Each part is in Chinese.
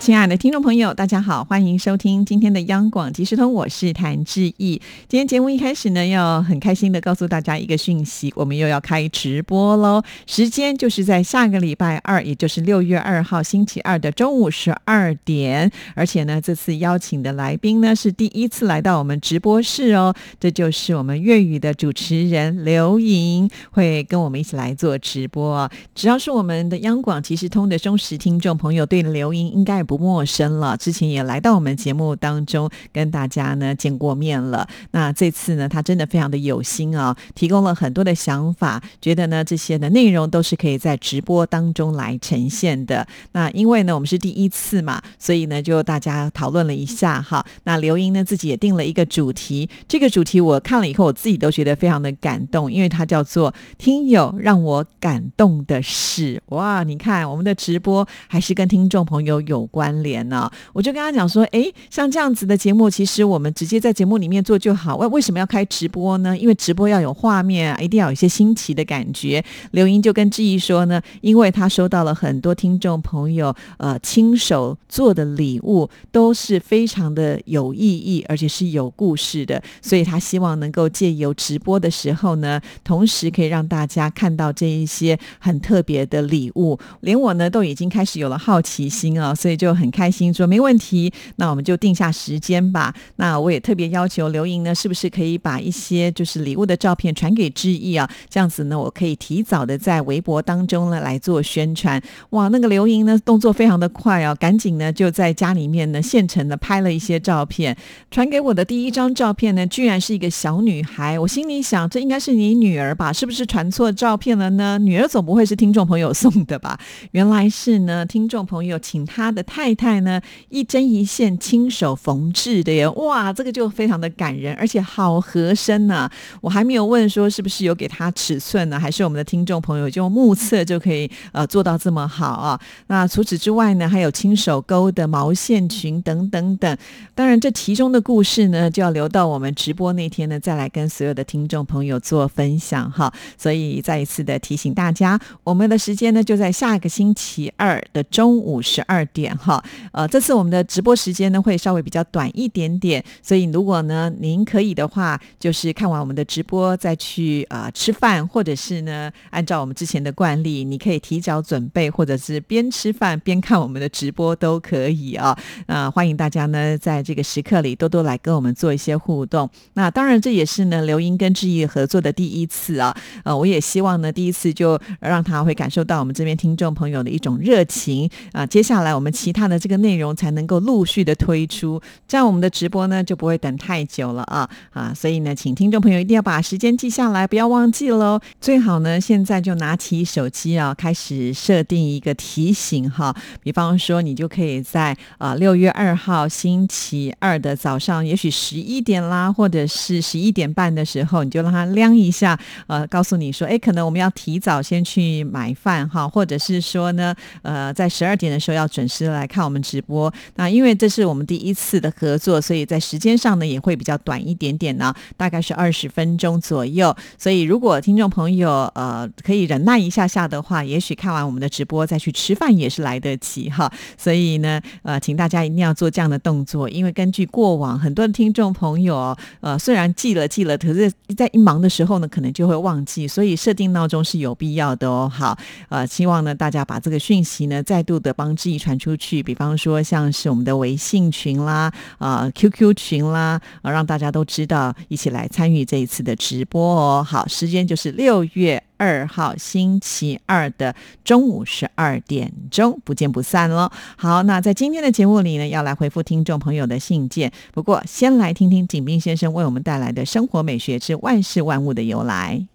亲爱的听众朋友，大家好，欢迎收听今天的央广即时通，我是谭志毅。今天节目一开始呢，要很开心的告诉大家一个讯息，我们又要开直播喽。时间就是在下个礼拜二，也就是六月二号星期二的中午十二点。而且呢，这次邀请的来宾呢是第一次来到我们直播室哦，这就是我们粤语的主持人刘莹，会跟我们一起来做直播。只要是我们的央广即时通的忠实听众朋友，对刘莹应该。不陌生了，之前也来到我们节目当中跟大家呢见过面了。那这次呢，他真的非常的有心啊，提供了很多的想法，觉得呢这些的内容都是可以在直播当中来呈现的。那因为呢我们是第一次嘛，所以呢就大家讨论了一下哈。那刘英呢自己也定了一个主题，这个主题我看了以后，我自己都觉得非常的感动，因为它叫做“听友让我感动的事”。哇，你看我们的直播还是跟听众朋友有关。关联呢？我就跟他讲说，哎，像这样子的节目，其实我们直接在节目里面做就好。为为什么要开直播呢？因为直播要有画面，一定要有一些新奇的感觉。刘英就跟志毅说呢，因为他收到了很多听众朋友呃亲手做的礼物，都是非常的有意义，而且是有故事的，所以他希望能够借由直播的时候呢，同时可以让大家看到这一些很特别的礼物。连我呢都已经开始有了好奇心啊，所以就。就很开心，说没问题，那我们就定下时间吧。那我也特别要求刘莹呢，是不是可以把一些就是礼物的照片传给志毅啊？这样子呢，我可以提早的在微博当中呢来做宣传。哇，那个刘莹呢动作非常的快啊，赶紧呢就在家里面呢现成的拍了一些照片，传给我的第一张照片呢，居然是一个小女孩。我心里想，这应该是你女儿吧？是不是传错照片了呢？女儿总不会是听众朋友送的吧？原来是呢，听众朋友请她的太。太太呢，一针一线亲手缝制的耶，哇，这个就非常的感人，而且好合身呢。我还没有问说是不是有给他尺寸呢，还是我们的听众朋友就目测就可以呃做到这么好啊？那除此之外呢，还有亲手钩的毛线裙等等等。当然，这其中的故事呢，就要留到我们直播那天呢，再来跟所有的听众朋友做分享哈。所以再一次的提醒大家，我们的时间呢就在下个星期二的中午十二点哈。好，呃，这次我们的直播时间呢会稍微比较短一点点，所以如果呢您可以的话，就是看完我们的直播再去啊吃饭，或者是呢按照我们之前的惯例，你可以提早准备，或者是边吃饭边看我们的直播都可以啊。那欢迎大家呢在这个时刻里多多来跟我们做一些互动。那当然这也是呢刘英跟志毅合作的第一次啊，呃，我也希望呢第一次就让他会感受到我们这边听众朋友的一种热情啊。接下来我们其他。他的这个内容才能够陆续的推出，这样我们的直播呢就不会等太久了啊啊！所以呢，请听众朋友一定要把时间记下来，不要忘记喽。最好呢，现在就拿起手机啊，开始设定一个提醒哈。比方说，你就可以在啊六月二号星期二的早上，也许十一点啦，或者是十一点半的时候，你就让它亮一下，呃，告诉你说，哎，可能我们要提早先去买饭哈，或者是说呢，呃，在十二点的时候要准时来。看我们直播，那因为这是我们第一次的合作，所以在时间上呢也会比较短一点点呢，大概是二十分钟左右。所以如果听众朋友呃可以忍耐一下下的话，也许看完我们的直播再去吃饭也是来得及哈。所以呢呃，请大家一定要做这样的动作，因为根据过往很多的听众朋友呃虽然记了记了，可是在一忙的时候呢可能就会忘记，所以设定闹钟是有必要的哦。好呃，希望呢大家把这个讯息呢再度的帮志毅传出去。比方说，像是我们的微信群啦、啊 QQ 群啦，啊，让大家都知道，一起来参与这一次的直播哦。好，时间就是六月二号星期二的中午十二点钟，不见不散喽。好，那在今天的节目里呢，要来回复听众朋友的信件。不过，先来听听景斌先生为我们带来的生活美学之万事万物的由来。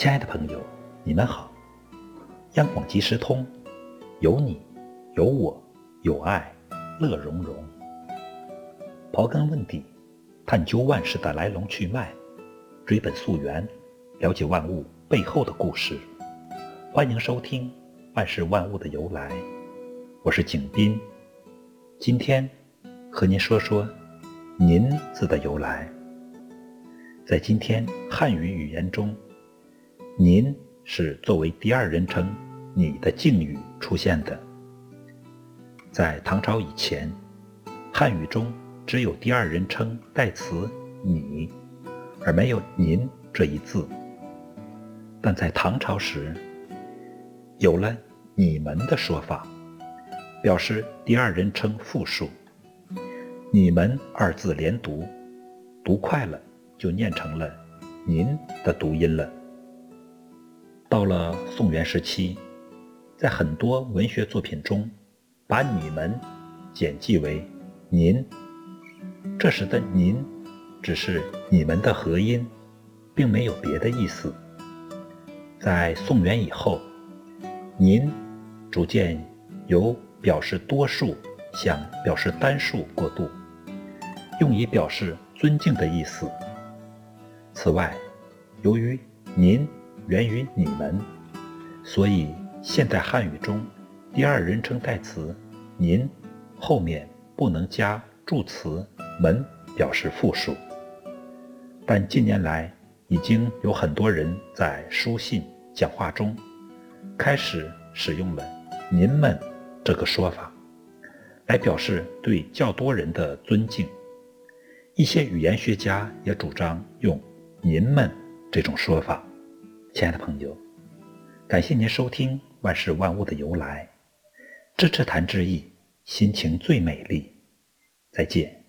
亲爱的朋友，你们好！央广即时通，有你，有我，有爱，乐融融。刨根问底，探究万事的来龙去脉，追本溯源，了解万物背后的故事。欢迎收听《万事万物的由来》，我是景斌。今天和您说说“您”字的由来。在今天汉语语言中，“您”是作为第二人称“你”的敬语出现的。在唐朝以前，汉语中只有第二人称代词“你”，而没有“您”这一字。但在唐朝时，有了“你们”的说法，表示第二人称复数。“你们”二字连读，读快了。就念成了“您”的读音了。到了宋元时期，在很多文学作品中，把“你们”简记为“您”。这时的“您”只是“你们”的合音，并没有别的意思。在宋元以后，“您”逐渐由表示多数向表示单数过渡，用以表示尊敬的意思。此外，由于“您”源于“你们”，所以现代汉语中第二人称代词“您”后面不能加助词“们”表示复数。但近年来，已经有很多人在书信、讲话中开始使用了“您们”这个说法，来表示对较多人的尊敬。一些语言学家也主张用。您们这种说法，亲爱的朋友，感谢您收听万事万物的由来，支持谈志意，心情最美丽，再见。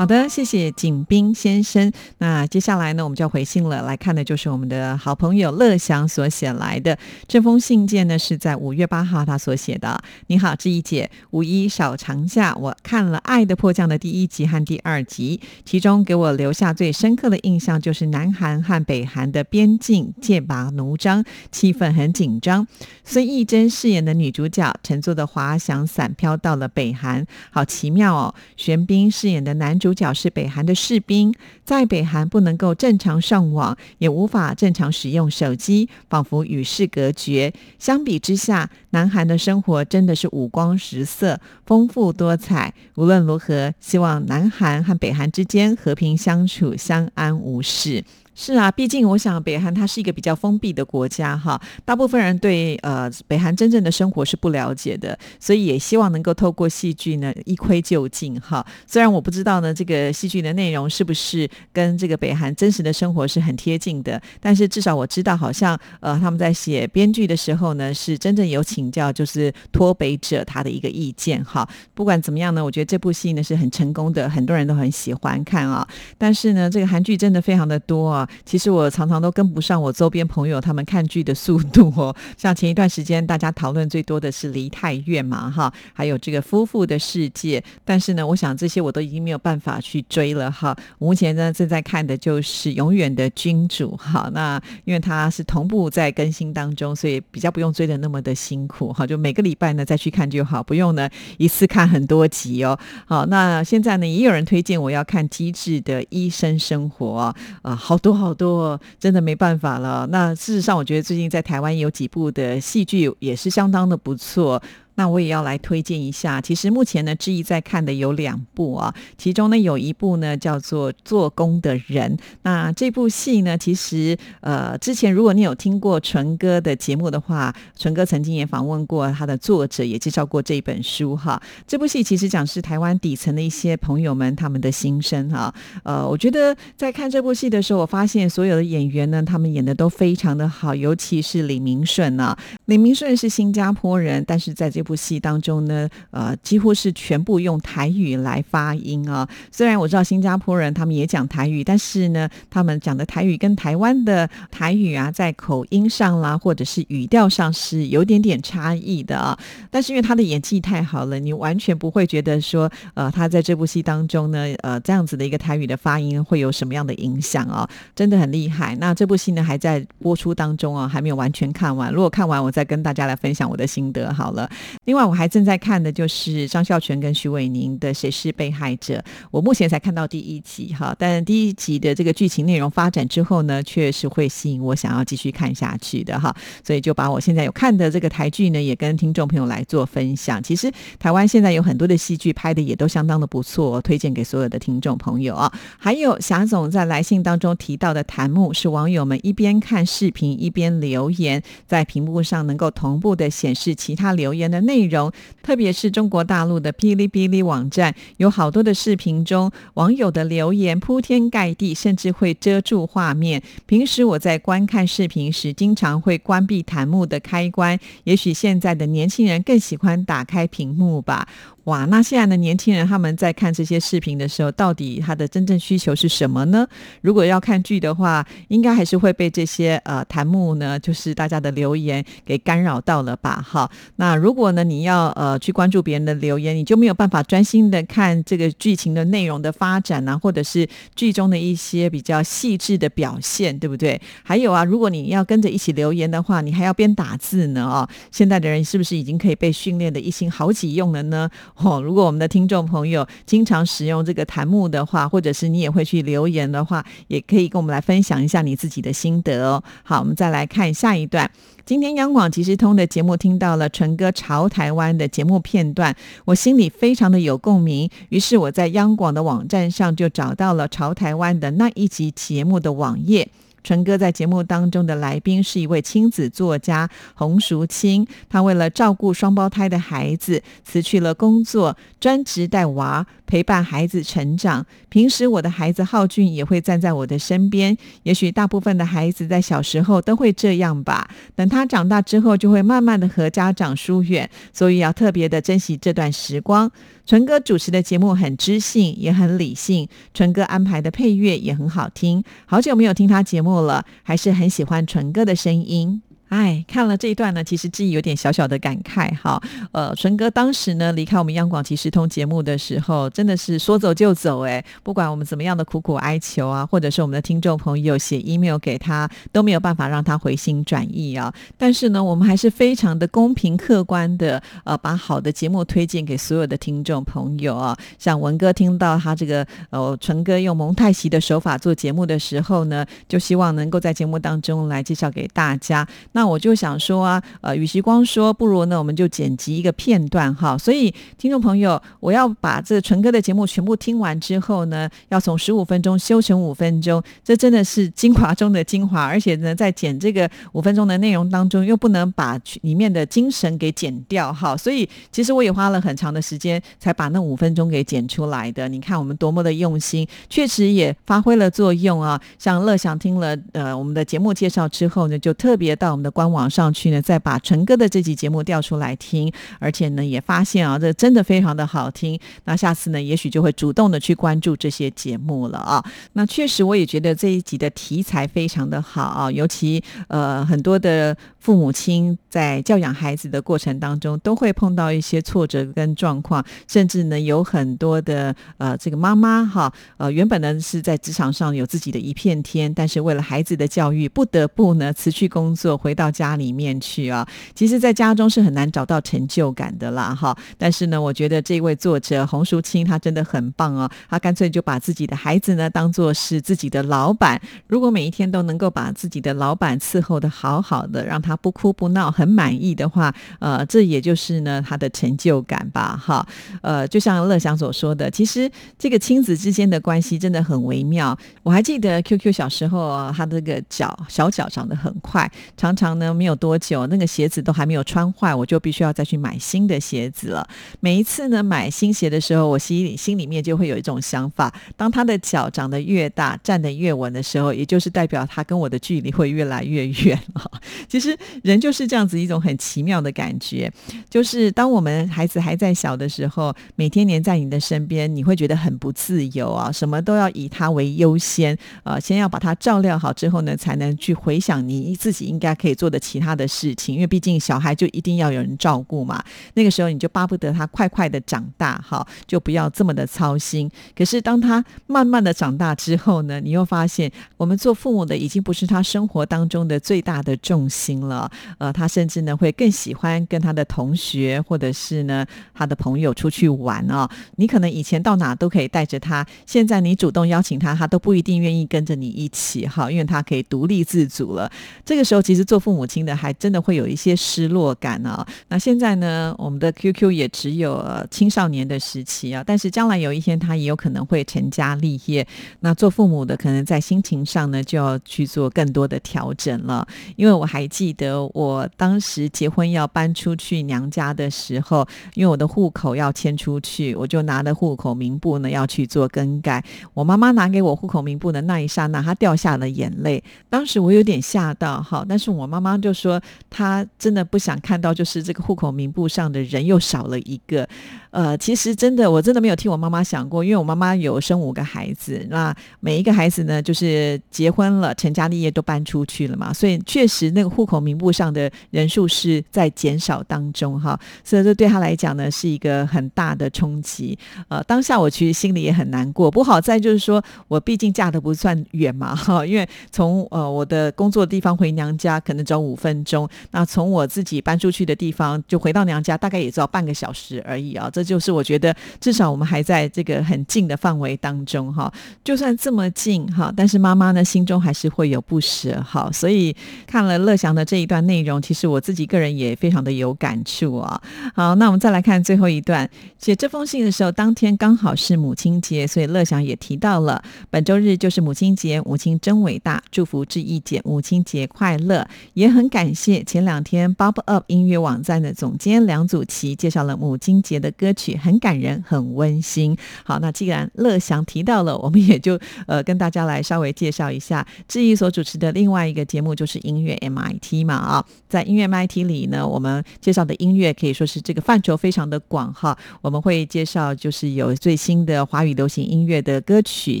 好的，谢谢景斌先生。那接下来呢，我们就要回信了。来看的就是我们的好朋友乐祥所写来的这封信件呢，是在五月八号他所写的。你好，志毅姐，五一小长假，我看了《爱的迫降》的第一集和第二集，其中给我留下最深刻的印象就是南韩和北韩的边境剑拔弩张，气氛很紧张。孙艺珍饰演的女主角乘坐的滑翔伞飘到了北韩，好奇妙哦。玄彬饰演的男主。角是北韩的士兵，在北韩不能够正常上网，也无法正常使用手机，仿佛与世隔绝。相比之下，南韩的生活真的是五光十色、丰富多彩。无论如何，希望南韩和北韩之间和平相处，相安无事。是啊，毕竟我想北韩它是一个比较封闭的国家哈，大部分人对呃北韩真正的生活是不了解的，所以也希望能够透过戏剧呢一窥究竟哈。虽然我不知道呢这个戏剧的内容是不是跟这个北韩真实的生活是很贴近的，但是至少我知道好像呃他们在写编剧的时候呢是真正有请教就是脱北者他的一个意见哈。不管怎么样呢，我觉得这部戏呢是很成功的，很多人都很喜欢看啊。但是呢这个韩剧真的非常的多啊。其实我常常都跟不上我周边朋友他们看剧的速度哦。像前一段时间大家讨论最多的是《梨泰院》嘛，哈，还有这个《夫妇的世界》。但是呢，我想这些我都已经没有办法去追了哈。目前呢正在看的就是《永远的君主》哈。那因为它是同步在更新当中，所以比较不用追的那么的辛苦哈。就每个礼拜呢再去看就好，不用呢一次看很多集哦。好，那现在呢也有人推荐我要看《机智的医生生活》啊，好多。好多真的没办法了。那事实上，我觉得最近在台湾有几部的戏剧也是相当的不错。那我也要来推荐一下。其实目前呢，志毅在看的有两部啊，其中呢有一部呢叫做《做工的人》。那这部戏呢，其实呃，之前如果你有听过纯哥的节目的话，纯哥曾经也访问过他的作者，也介绍过这本书哈。这部戏其实讲是台湾底层的一些朋友们他们的心声哈。呃，我觉得在看这部戏的时候，我发现所有的演员呢，他们演的都非常的好，尤其是李明顺啊。李明顺是新加坡人，但是在这部戏当中呢，呃，几乎是全部用台语来发音啊。虽然我知道新加坡人他们也讲台语，但是呢，他们讲的台语跟台湾的台语啊，在口音上啦，或者是语调上是有点点差异的啊。但是因为他的演技太好了，你完全不会觉得说，呃，他在这部戏当中呢，呃，这样子的一个台语的发音会有什么样的影响啊？真的很厉害。那这部戏呢，还在播出当中啊，还没有完全看完。如果看完，我再跟大家来分享我的心得好了。另外，我还正在看的就是张孝全跟徐伟宁的《谁是被害者》，我目前才看到第一集哈，但第一集的这个剧情内容发展之后呢，确实会吸引我想要继续看下去的哈，所以就把我现在有看的这个台剧呢，也跟听众朋友来做分享。其实台湾现在有很多的戏剧拍的也都相当的不错，推荐给所有的听众朋友啊。还有霞总在来信当中提到的弹幕，是网友们一边看视频一边留言，在屏幕上能够同步的显示其他留言的内容，特别是中国大陆的哔哩哔哩网站，有好多的视频中网友的留言铺天盖地，甚至会遮住画面。平时我在观看视频时，经常会关闭弹幕的开关，也许现在的年轻人更喜欢打开屏幕吧。哇，那现在的年轻人他们在看这些视频的时候，到底他的真正需求是什么呢？如果要看剧的话，应该还是会被这些呃弹幕呢，就是大家的留言给干扰到了吧？哈，那如果呢你要呃去关注别人的留言，你就没有办法专心的看这个剧情的内容的发展啊，或者是剧中的一些比较细致的表现，对不对？还有啊，如果你要跟着一起留言的话，你还要边打字呢哦。现在的人是不是已经可以被训练的一心好几用了呢？哦，如果我们的听众朋友经常使用这个弹幕的话，或者是你也会去留言的话，也可以跟我们来分享一下你自己的心得哦。好，我们再来看下一段。今天央广即时通的节目听到了纯哥潮台湾的节目片段，我心里非常的有共鸣。于是我在央广的网站上就找到了潮台湾的那一集节目的网页。纯哥在节目当中的来宾是一位亲子作家洪淑清，他为了照顾双胞胎的孩子，辞去了工作，专职带娃，陪伴孩子成长。平时我的孩子浩俊也会站在我的身边，也许大部分的孩子在小时候都会这样吧。等他长大之后，就会慢慢的和家长疏远，所以要特别的珍惜这段时光。纯哥主持的节目很知性，也很理性。纯哥安排的配乐也很好听，好久没有听他节目了，还是很喜欢纯哥的声音。哎，看了这一段呢，其实自己有点小小的感慨哈。呃，纯哥当时呢离开我们央广即时通节目的时候，真的是说走就走哎，不管我们怎么样的苦苦哀求啊，或者是我们的听众朋友写 email 给他，都没有办法让他回心转意啊。但是呢，我们还是非常的公平客观的，呃，把好的节目推荐给所有的听众朋友啊。像文哥听到他这个呃纯哥用蒙太奇的手法做节目的时候呢，就希望能够在节目当中来介绍给大家。那我就想说啊，呃，与其光说，不如呢，我们就剪辑一个片段哈。所以，听众朋友，我要把这纯哥的节目全部听完之后呢，要从十五分钟修成五分钟，这真的是精华中的精华。而且呢，在剪这个五分钟的内容当中，又不能把里面的精神给剪掉哈。所以，其实我也花了很长的时间才把那五分钟给剪出来的。你看我们多么的用心，确实也发挥了作用啊。像乐享听了呃我们的节目介绍之后呢，就特别到。的官网上去呢，再把陈哥的这集节目调出来听，而且呢，也发现啊，这真的非常的好听。那下次呢，也许就会主动的去关注这些节目了啊。那确实，我也觉得这一集的题材非常的好，尤其呃，很多的父母亲在教养孩子的过程当中，都会碰到一些挫折跟状况，甚至呢，有很多的呃，这个妈妈哈，呃，原本呢是在职场上有自己的一片天，但是为了孩子的教育，不得不呢辞去工作回。到家里面去啊，其实，在家中是很难找到成就感的啦，哈。但是呢，我觉得这位作者洪淑清他真的很棒哦，他干脆就把自己的孩子呢当做是自己的老板。如果每一天都能够把自己的老板伺候的好好的，让他不哭不闹，很满意的话，呃，这也就是呢他的成就感吧，哈。呃，就像乐祥所说的，其实这个亲子之间的关系真的很微妙。我还记得 QQ 小时候，他这个脚小脚长得很快，常常。呢没有多久，那个鞋子都还没有穿坏，我就必须要再去买新的鞋子了。每一次呢买新鞋的时候，我心里心里面就会有一种想法：当他的脚长得越大，站得越稳的时候，也就是代表他跟我的距离会越来越远了。其实人就是这样子一种很奇妙的感觉，就是当我们孩子还在小的时候，每天黏在你的身边，你会觉得很不自由啊，什么都要以他为优先啊，先要把他照料好之后呢，才能去回想你自己应该可以做的其他的事情，因为毕竟小孩就一定要有人照顾嘛。那个时候你就巴不得他快快的长大，哈，就不要这么的操心。可是当他慢慢的长大之后呢，你又发现我们做父母的已经不是他生活当中的最大的重心了。呃，他甚至呢会更喜欢跟他的同学或者是呢他的朋友出去玩哦。你可能以前到哪都可以带着他，现在你主动邀请他，他都不一定愿意跟着你一起哈，因为他可以独立自主了。这个时候其实做父母亲的还真的会有一些失落感啊。那现在呢，我们的 QQ 也只有青少年的时期啊，但是将来有一天他也有可能会成家立业，那做父母的可能在心情上呢就要去做更多的调整了。因为我还记得我当时结婚要搬出去娘家的时候，因为我的户口要迁出去，我就拿着户口名簿呢要去做更改。我妈妈拿给我户口名簿的那一刹那，她掉下了眼泪。当时我有点吓到哈，但是我妈妈就说她真的不想看到，就是这个户口名簿上的人又少了一个。呃，其实真的，我真的没有替我妈妈想过，因为我妈妈有生五个孩子，那每一个孩子呢，就是结婚了、成家立业都搬出去了嘛，所以确实那个户口名簿上的人数是在减少当中哈，所以这对他来讲呢，是一个很大的冲击。呃，当下我其实心里也很难过，不好在就是说我毕竟嫁的不算远嘛 哈，因为从呃我的工作地方回娘家可能只要五分钟，那从我自己搬出去的地方就回到娘家大概也只要半个小时而已啊，这。就是我觉得，至少我们还在这个很近的范围当中哈。就算这么近哈，但是妈妈呢心中还是会有不舍哈。所以看了乐祥的这这一段内容，其实我自己个人也非常的有感触啊。好，那我们再来看最后一段。写这封信的时候，当天刚好是母亲节，所以乐祥也提到了本周日就是母亲节，母亲真伟大，祝福志毅姐母亲节快乐。也很感谢前两天 Bob Up 音乐网站的总监梁祖琪介绍了母亲节的歌。曲很感人，很温馨。好，那既然乐祥提到了，我们也就呃跟大家来稍微介绍一下志毅所主持的另外一个节目，就是音乐 MIT 嘛啊，在音乐 MIT 里呢，我们介绍的音乐可以说是这个范畴非常的广哈。我们会介绍就是有最新的华语流行音乐的歌曲，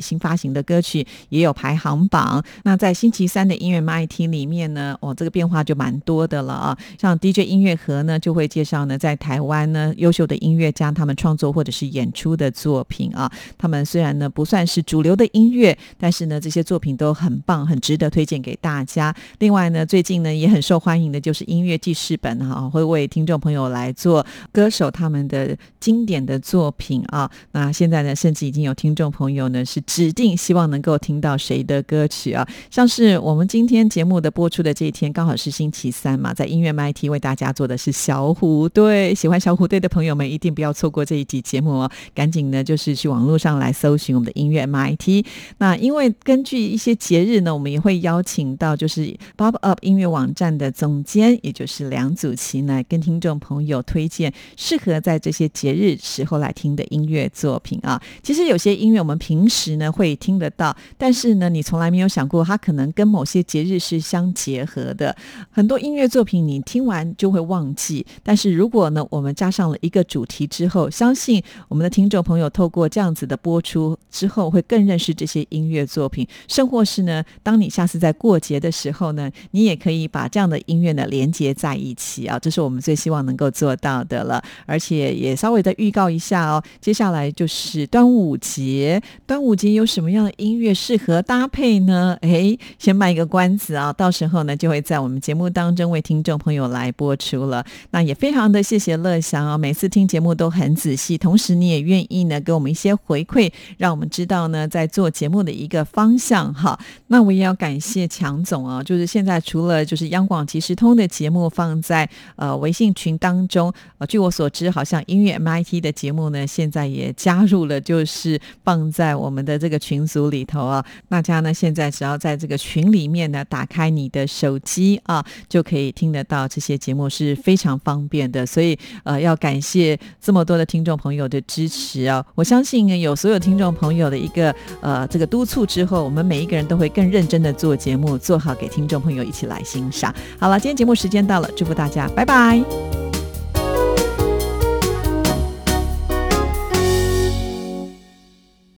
新发行的歌曲也有排行榜。那在星期三的音乐 MIT 里面呢，哦，这个变化就蛮多的了啊。像 DJ 音乐盒呢，就会介绍呢在台湾呢优秀的音乐家。他们创作或者是演出的作品啊，他们虽然呢不算是主流的音乐，但是呢这些作品都很棒，很值得推荐给大家。另外呢，最近呢也很很受欢迎的就是音乐记事本哈，会为听众朋友来做歌手他们的经典的作品啊。那现在呢，甚至已经有听众朋友呢是指定希望能够听到谁的歌曲啊，像是我们今天节目的播出的这一天刚好是星期三嘛，在音乐 MIT 为大家做的是小虎队，喜欢小虎队的朋友们一定不要。错过这一集节目哦，赶紧呢，就是去网络上来搜寻我们的音乐 MIT。那因为根据一些节日呢，我们也会邀请到就是 Bob Up 音乐网站的总监，也就是梁祖琪呢，跟听众朋友推荐适合在这些节日时候来听的音乐作品啊。其实有些音乐我们平时呢会听得到，但是呢，你从来没有想过它可能跟某些节日是相结合的。很多音乐作品你听完就会忘记，但是如果呢，我们加上了一个主题之后，相信我们的听众朋友透过这样子的播出之后，会更认识这些音乐作品。甚或是呢，当你下次在过节的时候呢，你也可以把这样的音乐呢连接在一起啊，这是我们最希望能够做到的了。而且也稍微的预告一下哦，接下来就是端午节，端午节有什么样的音乐适合搭配呢？哎，先卖一个关子啊，到时候呢就会在我们节目当中为听众朋友来播出了。那也非常的谢谢乐祥啊，每次听节目都。很仔细，同时你也愿意呢给我们一些回馈，让我们知道呢在做节目的一个方向哈。那我也要感谢强总啊，就是现在除了就是央广即时通的节目放在呃微信群当中，呃，据我所知，好像音乐 MIT 的节目呢现在也加入了，就是放在我们的这个群组里头啊。大家呢现在只要在这个群里面呢打开你的手机啊，就可以听得到这些节目是非常方便的。所以呃要感谢这么。多的听众朋友的支持啊，我相信呢有所有听众朋友的一个呃这个督促之后，我们每一个人都会更认真的做节目，做好给听众朋友一起来欣赏。好了，今天节目时间到了，祝福大家，拜拜。